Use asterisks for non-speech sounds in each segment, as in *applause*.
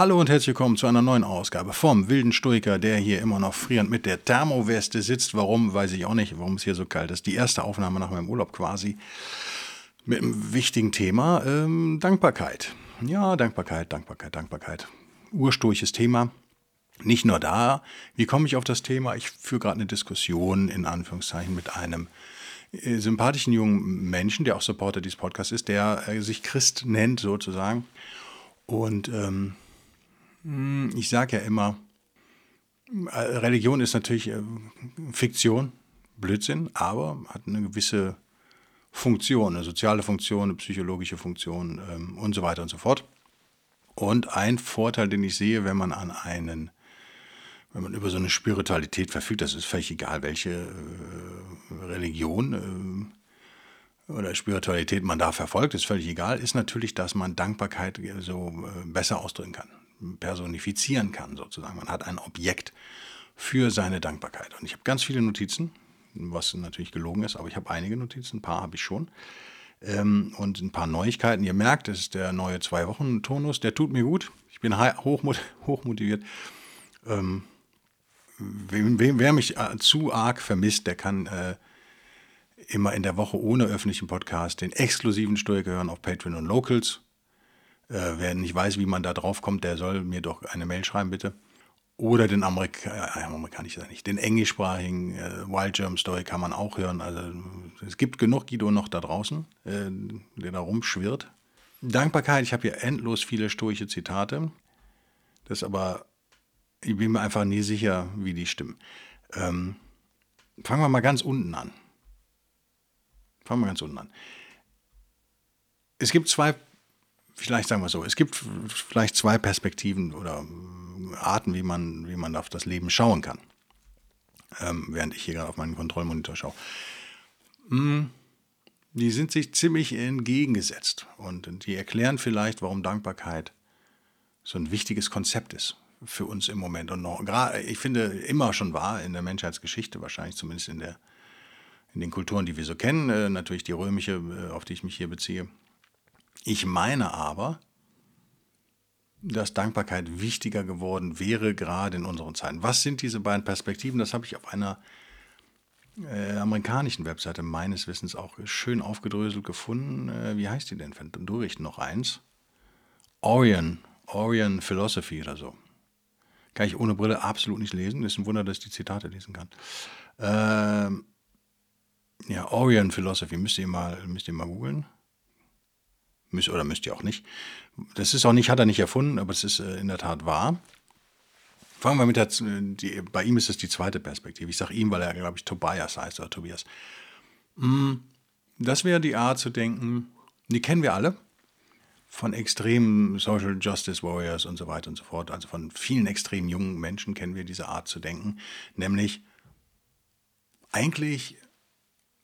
Hallo und herzlich willkommen zu einer neuen Ausgabe vom Wilden Stoiker, der hier immer noch frierend mit der Thermoweste sitzt. Warum, weiß ich auch nicht, warum es hier so kalt ist. Die erste Aufnahme nach meinem Urlaub quasi mit einem wichtigen Thema, ähm, Dankbarkeit. Ja, Dankbarkeit, Dankbarkeit, Dankbarkeit. Ursturches Thema. Nicht nur da, wie komme ich auf das Thema? Ich führe gerade eine Diskussion in Anführungszeichen mit einem äh, sympathischen jungen Menschen, der auch Supporter dieses Podcasts ist, der äh, sich Christ nennt sozusagen. Und ähm, hm, ich sage ja immer, äh, Religion ist natürlich äh, Fiktion, Blödsinn, aber hat eine gewisse Funktion, eine soziale Funktion, eine psychologische Funktion ähm, und so weiter und so fort. Und ein Vorteil, den ich sehe, wenn man an einen, wenn man über so eine Spiritualität verfügt, das ist völlig egal, welche äh, Religion oder Spiritualität man da verfolgt, ist völlig egal, ist natürlich, dass man Dankbarkeit so besser ausdrücken kann personifizieren kann, sozusagen. Man hat ein Objekt für seine Dankbarkeit. Und ich habe ganz viele Notizen, was natürlich gelogen ist, aber ich habe einige Notizen, ein paar habe ich schon. Ähm, und ein paar Neuigkeiten. Ihr merkt, das ist der neue Zwei-Wochen-Tonus, der tut mir gut. Ich bin hochmot *laughs* hochmotiviert. Ähm, wer, wer, mich äh, zu arg vermisst, der kann äh, immer in der Woche ohne öffentlichen Podcast den exklusiven Stoiker hören auf Patreon und Locals. Äh, wer nicht weiß, wie man da drauf kommt, der soll mir doch eine Mail schreiben, bitte. Oder den Amerika äh, amerikanischen, nicht, den englischsprachigen äh, Wild Germ Story kann man auch hören. Also es gibt genug Guido noch da draußen, äh, der da rumschwirrt. Dankbarkeit, ich habe hier endlos viele stoische Zitate. Das aber, ich bin mir einfach nie sicher, wie die stimmen. Ähm, fangen wir mal ganz unten an. Fangen wir ganz unten an. Es gibt zwei vielleicht sagen wir so, es gibt vielleicht zwei Perspektiven oder Arten, wie man, wie man auf das Leben schauen kann. Ähm, während ich hier gerade auf meinen Kontrollmonitor schaue. Hm, die sind sich ziemlich entgegengesetzt und die erklären vielleicht, warum Dankbarkeit so ein wichtiges Konzept ist für uns im Moment und noch ich finde immer schon war in der Menschheitsgeschichte wahrscheinlich zumindest in der in den Kulturen, die wir so kennen, äh, natürlich die römische, äh, auf die ich mich hier beziehe, ich meine aber, dass Dankbarkeit wichtiger geworden wäre, gerade in unseren Zeiten. Was sind diese beiden Perspektiven? Das habe ich auf einer äh, amerikanischen Webseite meines Wissens auch schön aufgedröselt gefunden. Äh, wie heißt die denn? Du richten noch eins. Orion, Orion Philosophy oder so. Kann ich ohne Brille absolut nicht lesen. Ist ein Wunder, dass ich die Zitate lesen kann. Ähm, ja, Orion Philosophy, müsst ihr mal, müsst ihr mal googeln. Müsst, oder müsst ihr auch nicht. Das ist auch nicht, hat er nicht erfunden, aber es ist äh, in der Tat wahr. Fangen wir mit der, die, bei ihm ist es die zweite Perspektive. Ich sage ihm, weil er, glaube ich, Tobias heißt oder Tobias. Mm, das wäre die Art zu denken, die kennen wir alle, von extremen Social Justice Warriors und so weiter und so fort. Also von vielen extrem jungen Menschen kennen wir diese Art zu denken. Nämlich, eigentlich,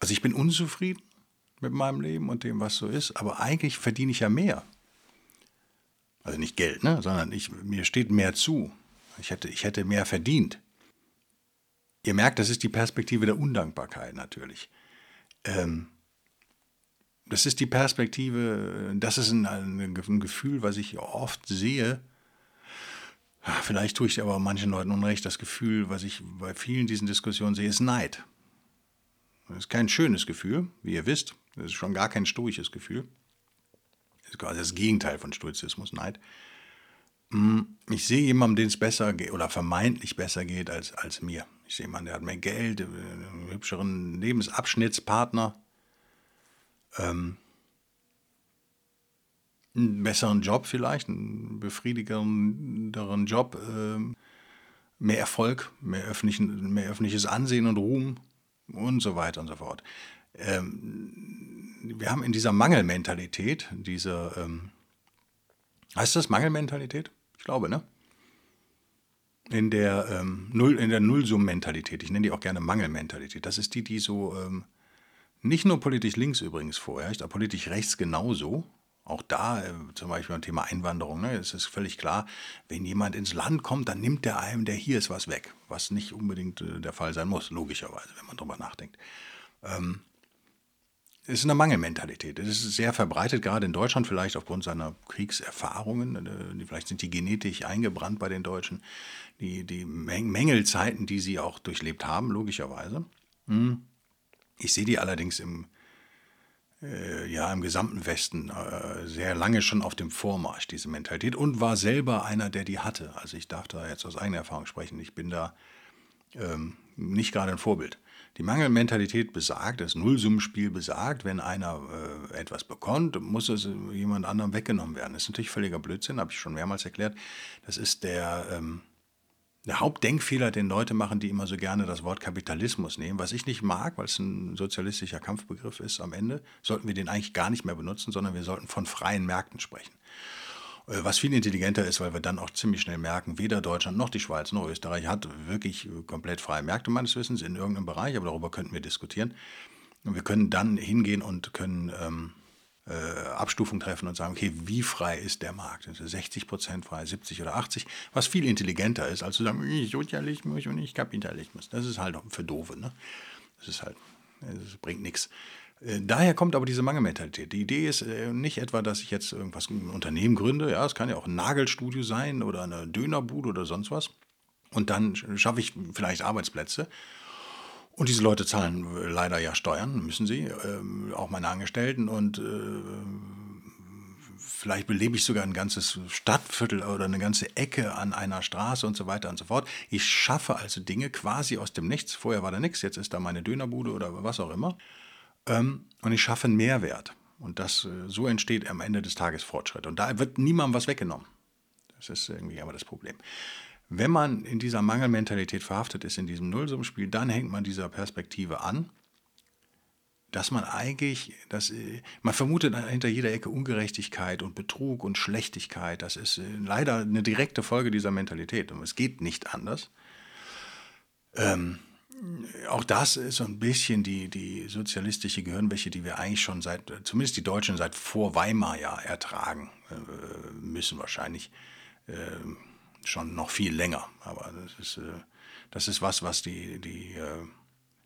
also ich bin unzufrieden, mit meinem Leben und dem, was so ist, aber eigentlich verdiene ich ja mehr. Also nicht Geld, ne? sondern ich, mir steht mehr zu. Ich hätte, ich hätte mehr verdient. Ihr merkt, das ist die Perspektive der Undankbarkeit natürlich. Ähm, das ist die Perspektive, das ist ein, ein, Gefühl, was ich oft sehe. Vielleicht tue ich aber manchen Leuten unrecht. Das Gefühl, was ich bei vielen diesen Diskussionen sehe, ist Neid. Das ist kein schönes Gefühl, wie ihr wisst. Das ist schon gar kein stoisches Gefühl. Das ist quasi das Gegenteil von Stoizismus, Neid. Hm, ich sehe jemanden, dem es besser geht oder vermeintlich besser geht als, als mir. Ich sehe jemanden, der hat mehr Geld, einen hübscheren Lebensabschnittspartner, ähm, einen besseren Job vielleicht, einen befriedigenderen Job, ähm, mehr Erfolg, mehr, öffentlichen, mehr öffentliches Ansehen und Ruhm und so weiter und so fort. Ähm, wir haben in dieser Mangelmentalität, dieser, ähm, Heißt das Mangelmentalität? Ich glaube, ne? In der, ähm, Null, in der Nullsummentalität, ich nenne die auch gerne Mangelmentalität, das ist die, die so ähm, nicht nur politisch links übrigens vorherrscht, aber politisch rechts genauso. Auch da, äh, zum Beispiel beim Thema Einwanderung, ne, es ist völlig klar, wenn jemand ins Land kommt, dann nimmt der einem, der hier ist, was weg. Was nicht unbedingt äh, der Fall sein muss, logischerweise, wenn man drüber nachdenkt. Ähm, ist eine Mangelmentalität. Es ist sehr verbreitet, gerade in Deutschland, vielleicht aufgrund seiner Kriegserfahrungen. Äh, vielleicht sind die genetisch eingebrannt bei den Deutschen. Die, die Mängelzeiten, die sie auch durchlebt haben, logischerweise. Hm. Ich sehe die allerdings im, äh, ja, im gesamten Westen äh, sehr lange schon auf dem Vormarsch, diese Mentalität, und war selber einer, der die hatte. Also ich darf da jetzt aus eigener Erfahrung sprechen. Ich bin da ähm, nicht gerade ein Vorbild. Die Mangelmentalität besagt, das Nullsummenspiel besagt, wenn einer äh, etwas bekommt, muss es jemand anderem weggenommen werden. Das ist natürlich völliger Blödsinn, habe ich schon mehrmals erklärt. Das ist der, ähm, der Hauptdenkfehler, den Leute machen, die immer so gerne das Wort Kapitalismus nehmen. Was ich nicht mag, weil es ein sozialistischer Kampfbegriff ist am Ende, sollten wir den eigentlich gar nicht mehr benutzen, sondern wir sollten von freien Märkten sprechen. Äh, was viel intelligenter ist, weil wir dann auch ziemlich schnell merken, weder Deutschland noch die Schweiz noch Österreich hat wirklich äh, komplett freie Märkte meines Wissens in irgendeinem Bereich, aber darüber könnten wir diskutieren. Und wir können dann hingehen und können ähm, äh, Abstufung treffen und sagen, okay, wie frei ist der Markt? Also 60 Prozent frei, 70 oder 80, was viel intelligenter ist, als zu sagen, ich Sozialismus und ich Kapitalismus. Das ist halt für Doofe. Ne? Das ist halt, das bringt nichts. Äh, daher kommt aber diese Mangelmentalität. Die Idee ist äh, nicht etwa, dass ich jetzt irgendwas ein Unternehmen gründe. Ja, es kann ja auch ein Nagelstudio sein oder eine Dönerbude oder sonst was. Und dann schaffe ich vielleicht Arbeitsplätze. Und diese Leute zahlen äh, leider ja Steuern, müssen sie, ähm, auch meine Angestellten. Und vielleicht belebe ich sogar ein ganzes Stadtviertel oder eine ganze Ecke an einer Straße und so weiter und so fort. Ich schaffe also Dinge quasi aus dem Nichts. Vorher war da nichts, jetzt ist da meine Dönerbude oder was auch immer. Ähm, und ich schaffe einen Mehrwert. Und das, äh, so entsteht am Ende des Tages Fortschritt. Und da wird niemandem was weggenommen. Das ist irgendwie aber das Problem. Wenn man in dieser Mangelmentalität verhaftet ist, in diesem Nullsummenspiel, dann hängt man dieser Perspektive an, dass man eigentlich, dass, äh, man vermutet hinter jeder Ecke Ungerechtigkeit und Betrug und Schlechtigkeit. Das ist äh, leider eine direkte Folge dieser Mentalität. Und es geht nicht anders. Ähm, auch das ist so ein bisschen die, die sozialistische Gehirnwäsche, die wir eigentlich schon seit, zumindest die Deutschen seit vor Weimar ja ertragen äh, müssen, wahrscheinlich äh, schon noch viel länger. Aber das ist, äh, das ist was, was die, die, äh,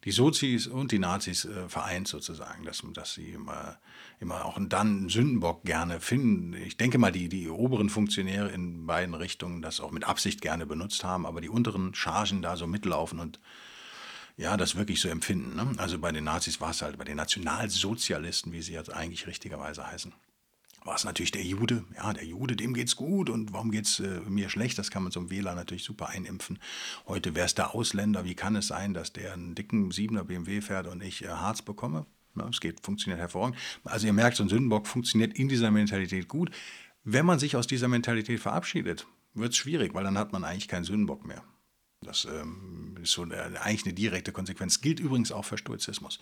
die Sozis und die Nazis äh, vereint sozusagen, dass, dass sie immer, immer auch dann Sündenbock gerne finden. Ich denke mal, die, die oberen Funktionäre in beiden Richtungen das auch mit Absicht gerne benutzt haben, aber die unteren Chargen da so mitlaufen und ja, das wirklich so empfinden. Ne? Also bei den Nazis war es halt, bei den Nationalsozialisten, wie sie jetzt eigentlich richtigerweise heißen, war es natürlich der Jude. Ja, der Jude, dem geht's gut und warum geht's äh, mir schlecht? Das kann man zum Wähler natürlich super einimpfen. Heute wäre es der Ausländer. Wie kann es sein, dass der einen dicken Siebener BMW fährt und ich äh, Harz bekomme? Ja, es geht, funktioniert hervorragend. Also ihr merkt, so ein Sündenbock funktioniert in dieser Mentalität gut. Wenn man sich aus dieser Mentalität verabschiedet, wird es schwierig, weil dann hat man eigentlich keinen Sündenbock mehr. Das ähm, ist so eine, eigentlich eine direkte Konsequenz. Gilt übrigens auch für Stoizismus.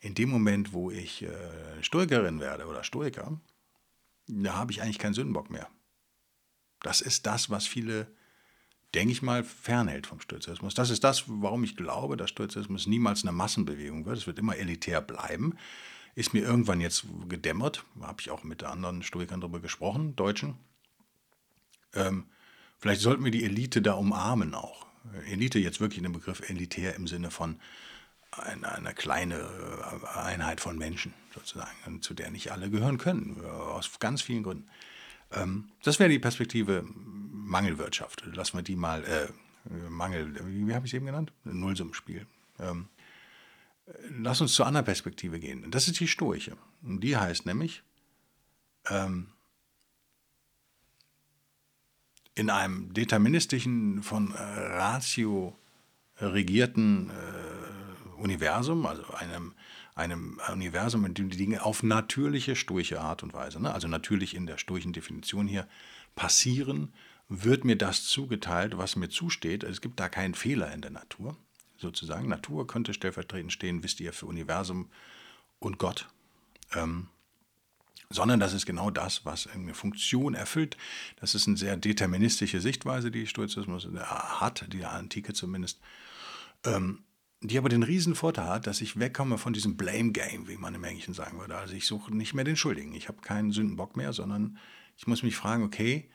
In dem Moment, wo ich äh, Stoikerin werde oder Stoiker, da habe ich eigentlich keinen Sündenbock mehr. Das ist das, was viele, denke ich mal, fernhält vom Stoizismus. Das ist das, warum ich glaube, dass Stoizismus niemals eine Massenbewegung wird. Es wird immer elitär bleiben. Ist mir irgendwann jetzt gedämmert, habe ich auch mit anderen Stoikern darüber gesprochen, Deutschen. Ähm, vielleicht sollten wir die Elite da umarmen auch. Elite jetzt wirklich dem Begriff elitär im Sinne von einer, einer kleine äh, Einheit von Menschen sozusagen, zu der nicht alle gehören können, äh, aus ganz vielen Gründen. Ähm, das wäre die Perspektive Mangelwirtschaft. Lassen wir die mal, äh, Mangel, wie habe ich es eben genannt? Nullsummenspiel. Ähm, lass uns zur anderen Perspektive gehen. Das ist die Stoische. Und die heißt nämlich, ähm, in einem deterministischen, von äh, Ratio regierten äh, Universum, also einem, einem Universum, in dem die Dinge auf natürliche, stoische Art und Weise, ne, also natürlich in der stoischen Definition hier, passieren, wird mir das zugeteilt, was mir zusteht. Es gibt da keinen Fehler in der Natur, sozusagen. Natur könnte stellvertretend stehen, wisst ihr, für Universum und Gott. Ähm, sondern das ist genau das, was eine Funktion erfüllt. Das ist eine sehr deterministische Sichtweise, die Stoizismus hat, die Antike zumindest, ähm, die aber den riesen Vorteil hat, dass ich wegkomme von diesem Blame Game, wie man im Englischen sagen würde. Also ich suche nicht mehr den Schuldigen. Ich habe keinen Sündenbock mehr, sondern ich muss mich fragen, okay,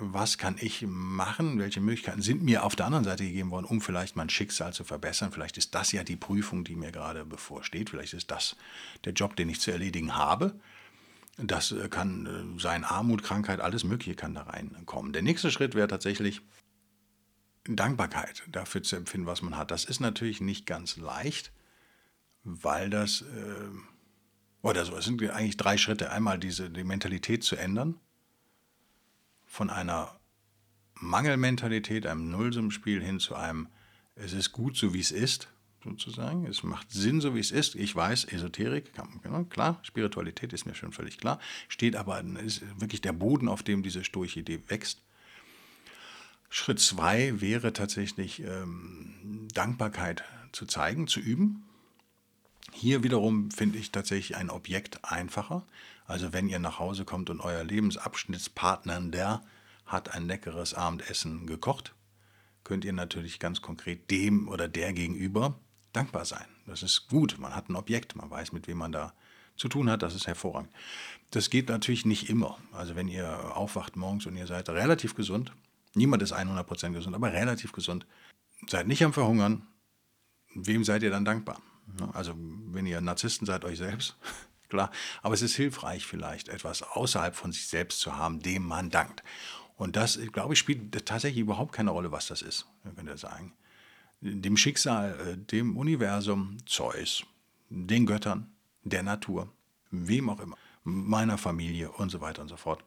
was kann ich machen? Welche Möglichkeiten sind mir auf der anderen Seite gegeben worden, um vielleicht mein Schicksal zu verbessern? Vielleicht ist das ja die Prüfung, die mir gerade bevorsteht. Vielleicht ist das der Job, den ich zu erledigen habe. Das äh, kann äh, sein Armut, Krankheit, alles Mögliche kann da reinkommen. Der nächste Schritt wäre tatsächlich Dankbarkeit dafür zu empfinden, was man hat. Das ist natürlich nicht ganz leicht, weil das, äh, oder so, es sind eigentlich drei Schritte. Einmal diese, die Mentalität zu ändern, von einer Mangelmentalität, einem Nullsummenspiel hin zu einem, es ist gut so wie es ist, sozusagen. Es macht Sinn, so wie es ist. Ich weiß, Esoterik, kann, klar, Spiritualität ist mir schon völlig klar, steht aber, ist wirklich der Boden, auf dem diese stoische Idee wächst. Schritt zwei wäre tatsächlich ähm, Dankbarkeit zu zeigen, zu üben. Hier wiederum finde ich tatsächlich ein Objekt einfacher. Also wenn ihr nach Hause kommt und euer Lebensabschnittspartner, der hat ein leckeres Abendessen gekocht, könnt ihr natürlich ganz konkret dem oder der gegenüber dankbar sein. Das ist gut. Man hat ein Objekt, man weiß, mit wem man da zu tun hat, das ist hervorragend. Das geht natürlich nicht immer. Also wenn ihr aufwacht morgens und ihr seid relativ gesund, niemand ist 100% gesund, aber relativ gesund, seid nicht am Verhungern, wem seid ihr dann dankbar? Also wenn ihr Narzissten seid, euch selbst, *laughs* klar. Aber es ist hilfreich vielleicht, etwas außerhalb von sich selbst zu haben, dem man dankt. Und das, glaube ich, spielt tatsächlich überhaupt keine Rolle, was das ist, könnt ihr sagen dem Schicksal, äh, dem Universum, Zeus, den Göttern, der Natur, wem auch immer, meiner Familie und so weiter und so fort.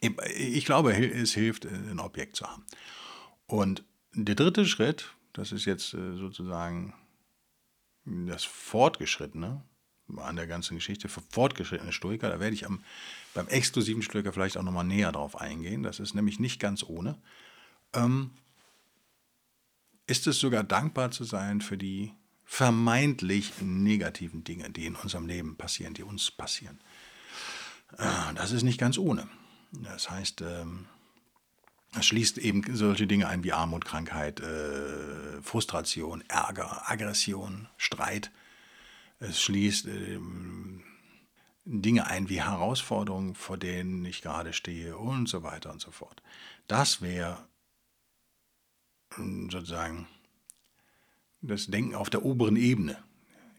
Ich glaube, es hilft, äh, ein Objekt zu haben. Und der dritte Schritt, das ist jetzt äh, sozusagen das Fortgeschrittene an der ganzen Geschichte für fortgeschrittene Stoiker, da werde ich am, beim exklusiven Stoiker vielleicht auch nochmal näher drauf eingehen. Das ist nämlich nicht ganz ohne. Ähm, ist es sogar dankbar zu sein für die vermeintlich negativen Dinge, die in unserem Leben passieren, die uns passieren. Äh, das ist nicht ganz ohne. Das heißt, ähm, es schließt eben solche Dinge ein wie Armut, Krankheit, äh, Frustration, Ärger, Aggression, Streit. Es schließt ähm, Dinge ein wie Herausforderungen, vor denen ich gerade stehe und so weiter und so fort. Das wäre sozusagen das Denken auf der oberen Ebene.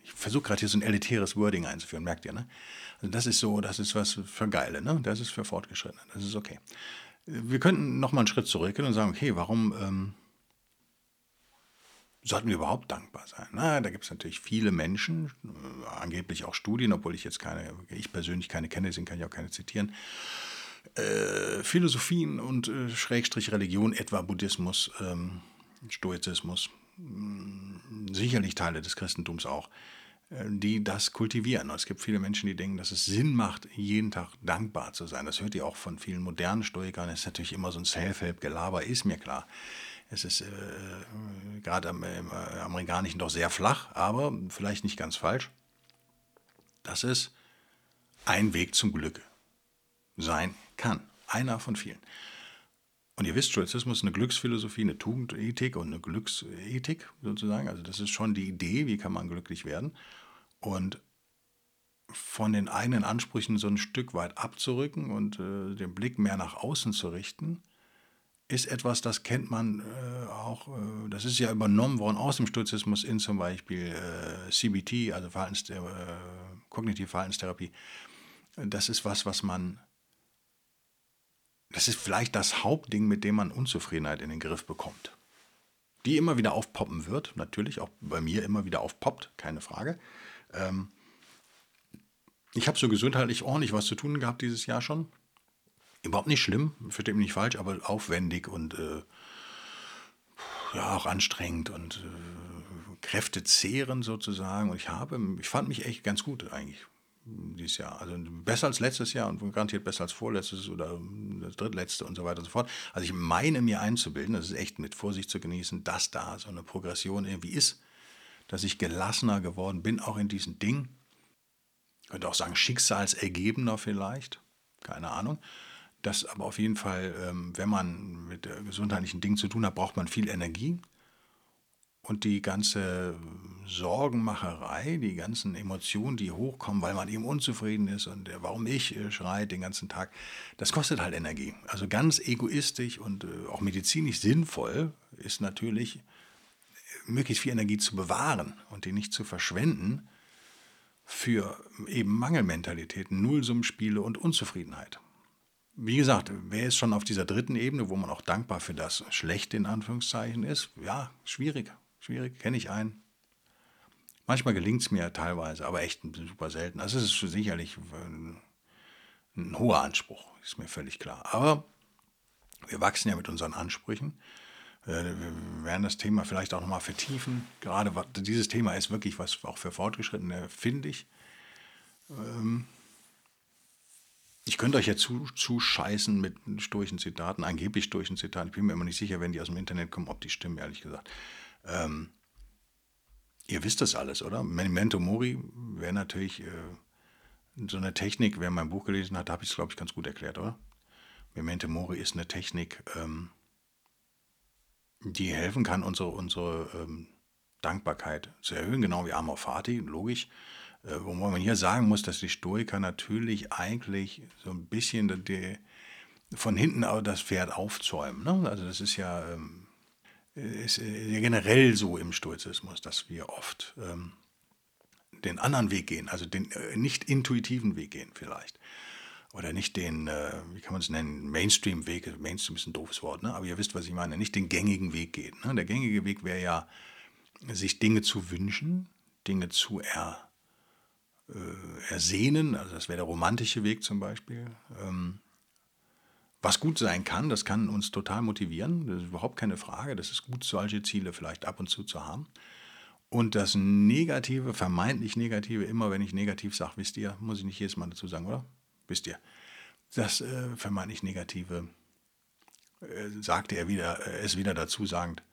Ich versuche gerade hier so ein elitäres Wording einzuführen, merkt ihr, ne? Also das ist so, das ist was für Geile, ne? Das ist für Fortgeschrittene, das ist okay. Wir könnten nochmal einen Schritt zurückgehen und sagen, okay, warum ähm, sollten wir überhaupt dankbar sein? Na, da gibt es natürlich viele Menschen, äh, angeblich auch Studien, obwohl ich jetzt keine, ich persönlich keine kenne, deswegen kann ich auch keine zitieren, äh, Philosophien und äh, Schrägstrich Religion, etwa Buddhismus, ähm, Stoizismus, mh, mm, sicherlich Teile des Christentums auch, äh, die das kultivieren. Es gibt viele Menschen, die denken, dass es Sinn macht, jeden Tag dankbar zu sein. Das hört ihr auch von vielen modernen Stoikern. Das ist natürlich immer so ein Self-Help-Gelaber, ist mir klar. Es ist äh, gerade am, im äh, Amerikanischen doch sehr flach, aber vielleicht nicht ganz falsch. Das ist ein Weg zum Glück sein kann. Einer von vielen. Und ihr wisst, Stoizismus ist eine Glücksphilosophie, eine Tugendethik und eine Glücksethik sozusagen. Also das ist schon die Idee, wie kann man glücklich werden. Und von den eigenen Ansprüchen so ein Stück weit abzurücken und äh, den Blick mehr nach außen zu richten, ist etwas, das kennt man äh, auch, äh, das ist ja übernommen worden aus dem Stoizismus in zum Beispiel äh, CBT, also Verhaltens, äh, kognitive Verhaltenstherapie. Das ist was, was man das ist vielleicht das Hauptding, mit dem man Unzufriedenheit in den Griff bekommt. Die immer wieder aufpoppen wird, natürlich auch bei mir immer wieder aufpoppt, keine Frage. Ähm, ich habe so gesundheitlich ordentlich was zu tun gehabt dieses Jahr schon. Überhaupt nicht schlimm, versteht mich nicht falsch, aber aufwendig und äh, ja, auch anstrengend und äh, kräftezehrend sozusagen. Und ich habe, ich fand mich echt ganz gut eigentlich dieses Jahr. Also besser als letztes Jahr und garantiert besser als vorletztes oder das drittletzte und so weiter und so fort. Also ich meine mir einzubilden, das ist echt mit Vorsicht zu genießen, dass da so eine Progression irgendwie ist, dass ich gelassener geworden bin, auch in diesen Dingen. könnte auch sagen Schicksalsergebener vielleicht, keine Ahnung. Das aber auf jeden Fall, ähm, wenn man mit gesundheitlichen Dingen zu tun hat, braucht man viel Energie. Und die ganze Sorgenmacherei, die ganzen Emotionen, die hochkommen, weil man eben unzufrieden ist und warum ich äh, schreit den ganzen Tag, das kostet halt Energie. Also ganz egoistisch und äh, auch medizinisch sinnvoll ist natürlich, möglichst viel Energie zu bewahren und die nicht zu verschwenden für eben Mangelmentalitäten, Nullsummspiele und Unzufriedenheit. Wie gesagt, wer ist schon auf dieser dritten Ebene, wo man auch dankbar für das Schlechte in Anführungszeichen ist? Ja, schwierig. Schwierig, kenne ich einen. Manchmal gelingt es mir teilweise, aber echt super selten. Also es ist sicherlich ein, ein hoher Anspruch, ist mir völlig klar. Aber wir wachsen ja mit unseren Ansprüchen. Äh, wir werden das Thema vielleicht auch nochmal vertiefen. Gerade dieses Thema ist wirklich was auch für Fortgeschrittene, finde ich. Ähm, ich könnte euch ja zuscheißen mit stoischen Zitaten, angeblich stoischen Zitaten. Ich bin mir immer nicht sicher, wenn die aus dem Internet kommen, ob die stimmen, ehrlich gesagt. Ähm, ihr wisst das alles, oder? Memento Mori wäre natürlich äh, so eine Technik, wer mein Buch gelesen hat, habe ich es, glaube ich, ganz gut erklärt, oder? Memento Mori ist eine Technik, ähm, die helfen kann, unsere, unsere ähm, Dankbarkeit zu erhöhen, genau wie Amor Fati, logisch. Äh, wo man hier sagen muss, dass die Stoiker natürlich eigentlich so ein bisschen die, von hinten das Pferd aufzäumen. Ne? Also das ist ja ähm, ist ja generell so im Stoizismus, dass wir oft ähm, den anderen Weg gehen, also den äh, nicht intuitiven Weg gehen vielleicht. Oder nicht den, äh, wie kann man es nennen, Mainstream-Weg. Mainstream ist ein doofes Wort, ne? aber ihr wisst, was ich meine. Nicht den gängigen Weg gehen. Ne? Der gängige Weg wäre ja, sich Dinge zu wünschen, Dinge zu er, äh, ersehnen. Also das wäre der romantische Weg zum Beispiel. Ähm, was gut sein kann, das kann uns total motivieren, das ist überhaupt keine Frage. Das ist gut, solche Ziele vielleicht ab und zu zu haben. Und das Negative, vermeintlich Negative, immer wenn ich negativ sage, wisst ihr, muss ich nicht jedes Mal dazu sagen, oder? Wisst ihr, das äh, vermeintlich Negative äh, sagte er wieder, äh, es wieder dazu sagend,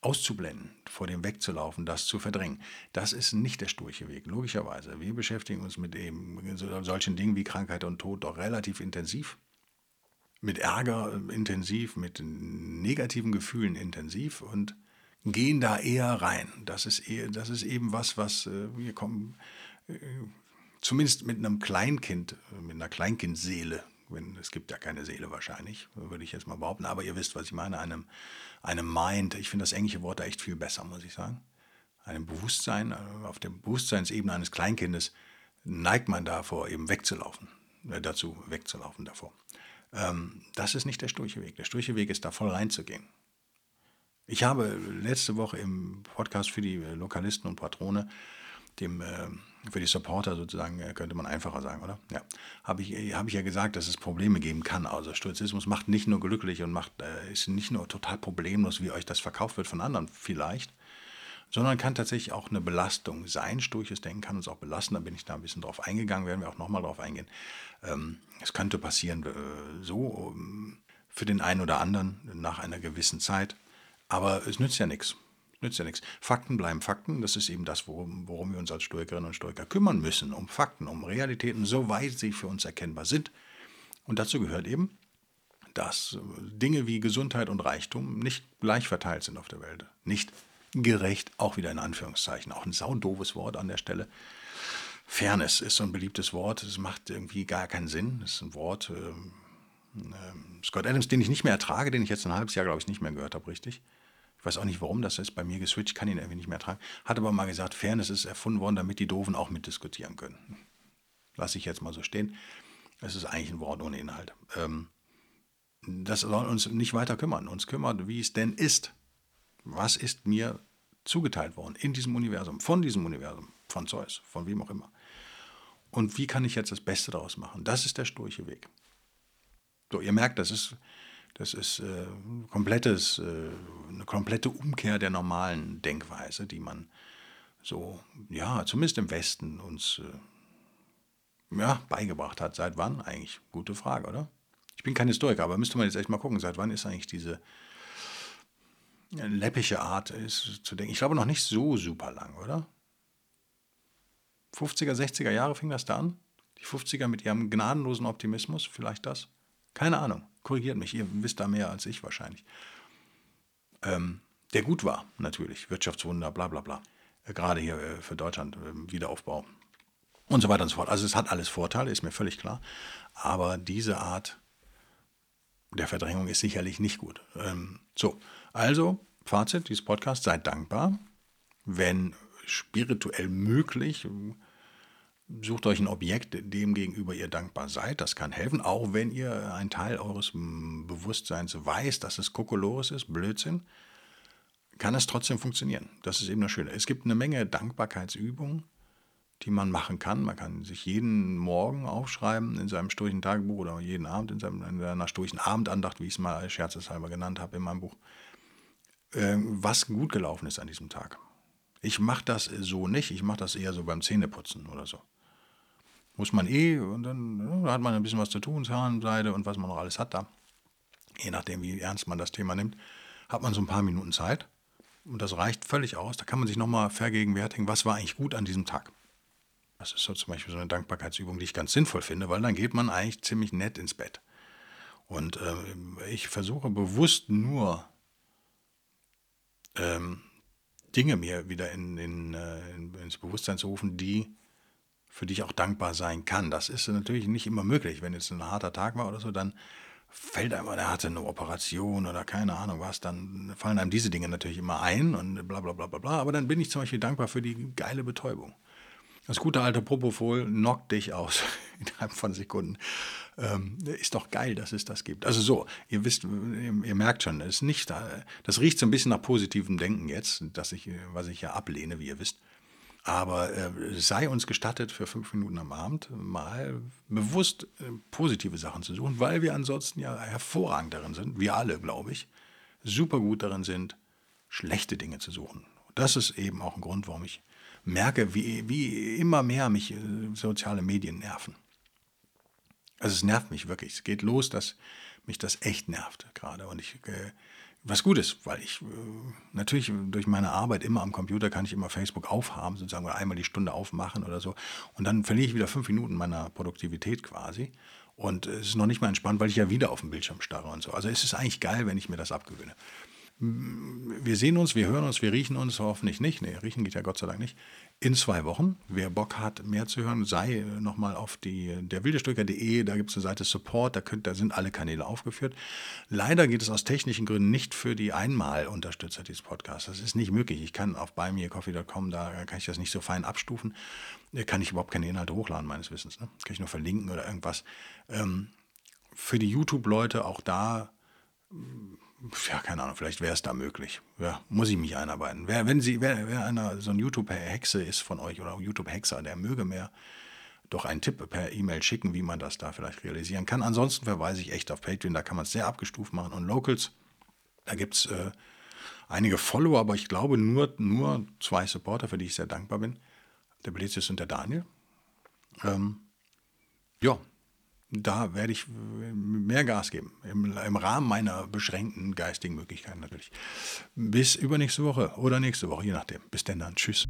auszublenden, vor dem wegzulaufen, das zu verdrängen. Das ist nicht der sturche Weg, logischerweise. Wir beschäftigen uns mit eben solchen Dingen wie Krankheit und Tod doch relativ intensiv mit Ärger intensiv, mit negativen Gefühlen intensiv und gehen da eher rein. Das ist, eher, das ist eben was, was äh, wir kommen, äh, zumindest mit einem Kleinkind, mit einer Kleinkindseele, wenn, es gibt ja keine Seele wahrscheinlich, würde ich jetzt mal behaupten, aber ihr wisst, was ich meine, einem, einem Mind, ich finde das englische Wort da echt viel besser, muss ich sagen. Einem Bewusstsein, äh, auf der Bewusstseinsebene eines Kleinkindes neigt man davor, eben wegzulaufen, äh, dazu wegzulaufen davor. Ähm, das ist nicht der sturche Weg. Der sturche Weg ist da voll reinzugehen. Ich habe letzte Woche im Podcast für die Lokalisten und Patrone, dem, äh, für die Supporter sozusagen, äh, könnte man einfacher sagen, oder? Ja, habe ich, hab ich ja gesagt, dass es Probleme geben kann. Also Stoizismus macht nicht nur glücklich und macht, äh, ist nicht nur total problemlos, wie euch das verkauft wird von anderen vielleicht, sondern kann tatsächlich auch eine Belastung sein. Sturches Denken kann uns auch belasten, da bin ich da ein bisschen drauf eingegangen, werden wir auch nochmal drauf eingehen. Ähm, es könnte passieren äh, so ähm, für den einen oder anderen nach einer gewissen Zeit, aber es nützt ja nichts. Nützt ja nichts. Fakten bleiben Fakten. Das ist eben das, worum, worum wir uns als Stoikerinnen und Stoiker kümmern müssen. Um Fakten, um Realitäten, soweit sie für uns erkennbar sind. Und dazu gehört eben, dass Dinge wie Gesundheit und Reichtum nicht gleich verteilt sind auf der Welt. Nicht gerecht, auch wieder in Anführungszeichen, auch ein saudoofes Wort an der Stelle. Fairness ist so ein beliebtes Wort, es macht irgendwie gar keinen Sinn. Das ist ein Wort, ähm, ähm, Scott Adams, den ich nicht mehr ertrage, den ich jetzt ein halbes Jahr, glaube ich, nicht mehr gehört habe, richtig. Ich weiß auch nicht, warum das ist bei mir geswitcht, kann ihn irgendwie nicht mehr ertragen. Hat aber mal gesagt, Fairness ist erfunden worden, damit die Doofen auch mitdiskutieren können. Lasse ich jetzt mal so stehen. Es ist eigentlich ein Wort ohne Inhalt. Ähm, das soll uns nicht weiter kümmern. Uns kümmert, wie es denn ist. Was ist mir zugeteilt worden in diesem Universum, von diesem Universum, von Zeus, von wem auch immer. Und wie kann ich jetzt das Beste daraus machen? Das ist der sturche Weg. So, ihr merkt, das ist, das ist äh, komplettes, äh, eine komplette Umkehr der normalen Denkweise, die man so, ja, zumindest im Westen uns äh, ja, beigebracht hat. Seit wann eigentlich? Gute Frage, oder? Ich bin kein Historiker, aber müsste man jetzt echt mal gucken, seit wann ist eigentlich diese läppische Art ist zu denken. Ich glaube noch nicht so super lang, oder? 50er, 60er Jahre fing das da an. Die 50er mit ihrem gnadenlosen Optimismus, vielleicht das. Keine Ahnung, korrigiert mich, ihr wisst da mehr als ich wahrscheinlich. Ähm, der gut war, natürlich. Wirtschaftswunder, bla bla bla. Äh, gerade hier äh, für Deutschland, äh, Wiederaufbau und so weiter und so fort. Also es hat alles Vorteile, ist mir völlig klar. Aber diese Art der Verdrängung ist sicherlich nicht gut. Ähm, so, also Fazit dieses Podcasts, seid dankbar. Wenn spirituell möglich, sucht euch ein Objekt, dem gegenüber ihr dankbar seid. Das kann helfen, auch wenn ihr einen Teil eures Bewusstseins weiß, dass es Kokolores ist, Blödsinn, kann es trotzdem funktionieren. Das ist eben das Schöne. Es gibt eine Menge Dankbarkeitsübungen, die man machen kann. Man kann sich jeden Morgen aufschreiben in seinem sturchen Tagebuch oder jeden Abend in, seinem, in seiner sturchen Abendandacht, wie ich es mal scherzeshalber genannt habe in meinem Buch, äh, was gut gelaufen ist an diesem Tag. Ich mache das so nicht, ich mache das eher so beim Zähneputzen oder so. Muss man eh, und dann ja, hat man ein bisschen was zu tun, Zahnseide und was man noch alles hat da. Je nachdem, wie ernst man das Thema nimmt, hat man so ein paar Minuten Zeit. Und das reicht völlig aus. Da kann man sich nochmal vergegenwärtigen, was war eigentlich gut an diesem Tag. Das ist so zum Beispiel so eine Dankbarkeitsübung, die ich ganz sinnvoll finde, weil dann geht man eigentlich ziemlich nett ins Bett. Und äh, ich versuche bewusst nur ähm, Dinge mir wieder in, in, äh, ins Bewusstsein zu rufen, die für die ich auch dankbar sein kann. Das ist natürlich nicht immer möglich. Wenn jetzt ein harter Tag war oder so, dann fällt einem, er hatte eine Operation oder keine Ahnung was, dann fallen einem diese Dinge natürlich immer ein und bla bla bla bla bla. Aber dann bin ich zum Beispiel dankbar für die geile Betäubung. Das gute alte Propofol knockt dich aus *laughs* innerhalb von Sekunden. Ähm, ist doch geil, dass es das gibt. Also so, ihr wisst, ihr, ihr merkt schon, das, ist nicht, das riecht so ein bisschen nach positivem Denken jetzt, dass ich, was ich ja ablehne, wie ihr wisst. Aber äh, sei uns gestattet, für fünf Minuten am Abend mal bewusst äh, positive Sachen zu suchen, weil wir ansonsten ja hervorragend darin sind, wir alle, glaube ich, super gut darin sind, schlechte Dinge zu suchen. Das ist eben auch ein Grund, warum ich merke, wie, wie immer mehr mich äh, soziale Medien nerven. Also es nervt mich wirklich. Es geht los, dass mich das echt nervt gerade. Und ich, äh, was gut ist, weil ich äh, natürlich durch meine Arbeit immer am Computer kann ich immer Facebook aufhaben, sozusagen, oder einmal die Stunde aufmachen oder so. Und dann verliere ich wieder fünf Minuten meiner Produktivität quasi. Und es ist noch nicht mal entspannt, weil ich ja wieder auf dem Bildschirm starre und so. Also es ist eigentlich geil, wenn ich mir das abgewöhne wir sehen uns, wir hören uns, wir riechen uns hoffentlich nicht. Nee, riechen geht ja Gott sei Dank nicht. In zwei Wochen. Wer Bock hat, mehr zu hören, sei nochmal auf die derwildestücker.de, da gibt es eine Seite Support, da, könnt, da sind alle Kanäle aufgeführt. Leider geht es aus technischen Gründen nicht für die Einmalunterstützer dieses Podcasts. Das ist nicht möglich. Ich kann auf buymeacoffee.com, da kann ich das nicht so fein abstufen. Da kann ich überhaupt keine Inhalte hochladen, meines Wissens. Ne? Kann ich nur verlinken oder irgendwas. Ähm, für die YouTube-Leute auch da ja, keine Ahnung, vielleicht wäre es da möglich. Ja, muss ich mich einarbeiten. Wer, wenn Sie, wer, wer einer so ein YouTube-Hexe ist von euch oder YouTube-Hexer, der möge mir doch einen Tipp per E-Mail schicken, wie man das da vielleicht realisieren kann. Ansonsten verweise ich echt auf Patreon, da kann man es sehr abgestuft machen. Und Locals, da gibt es äh, einige Follower, aber ich glaube nur, nur zwei Supporter, für die ich sehr dankbar bin. Der Blitzius und der Daniel. Ähm, ja, da werde ich mehr Gas geben. Im, Im, Rahmen meiner beschränkten geistigen Möglichkeiten natürlich. Bis übernächste Woche oder nächste Woche, je nachdem. Bis denn dann. Tschüss.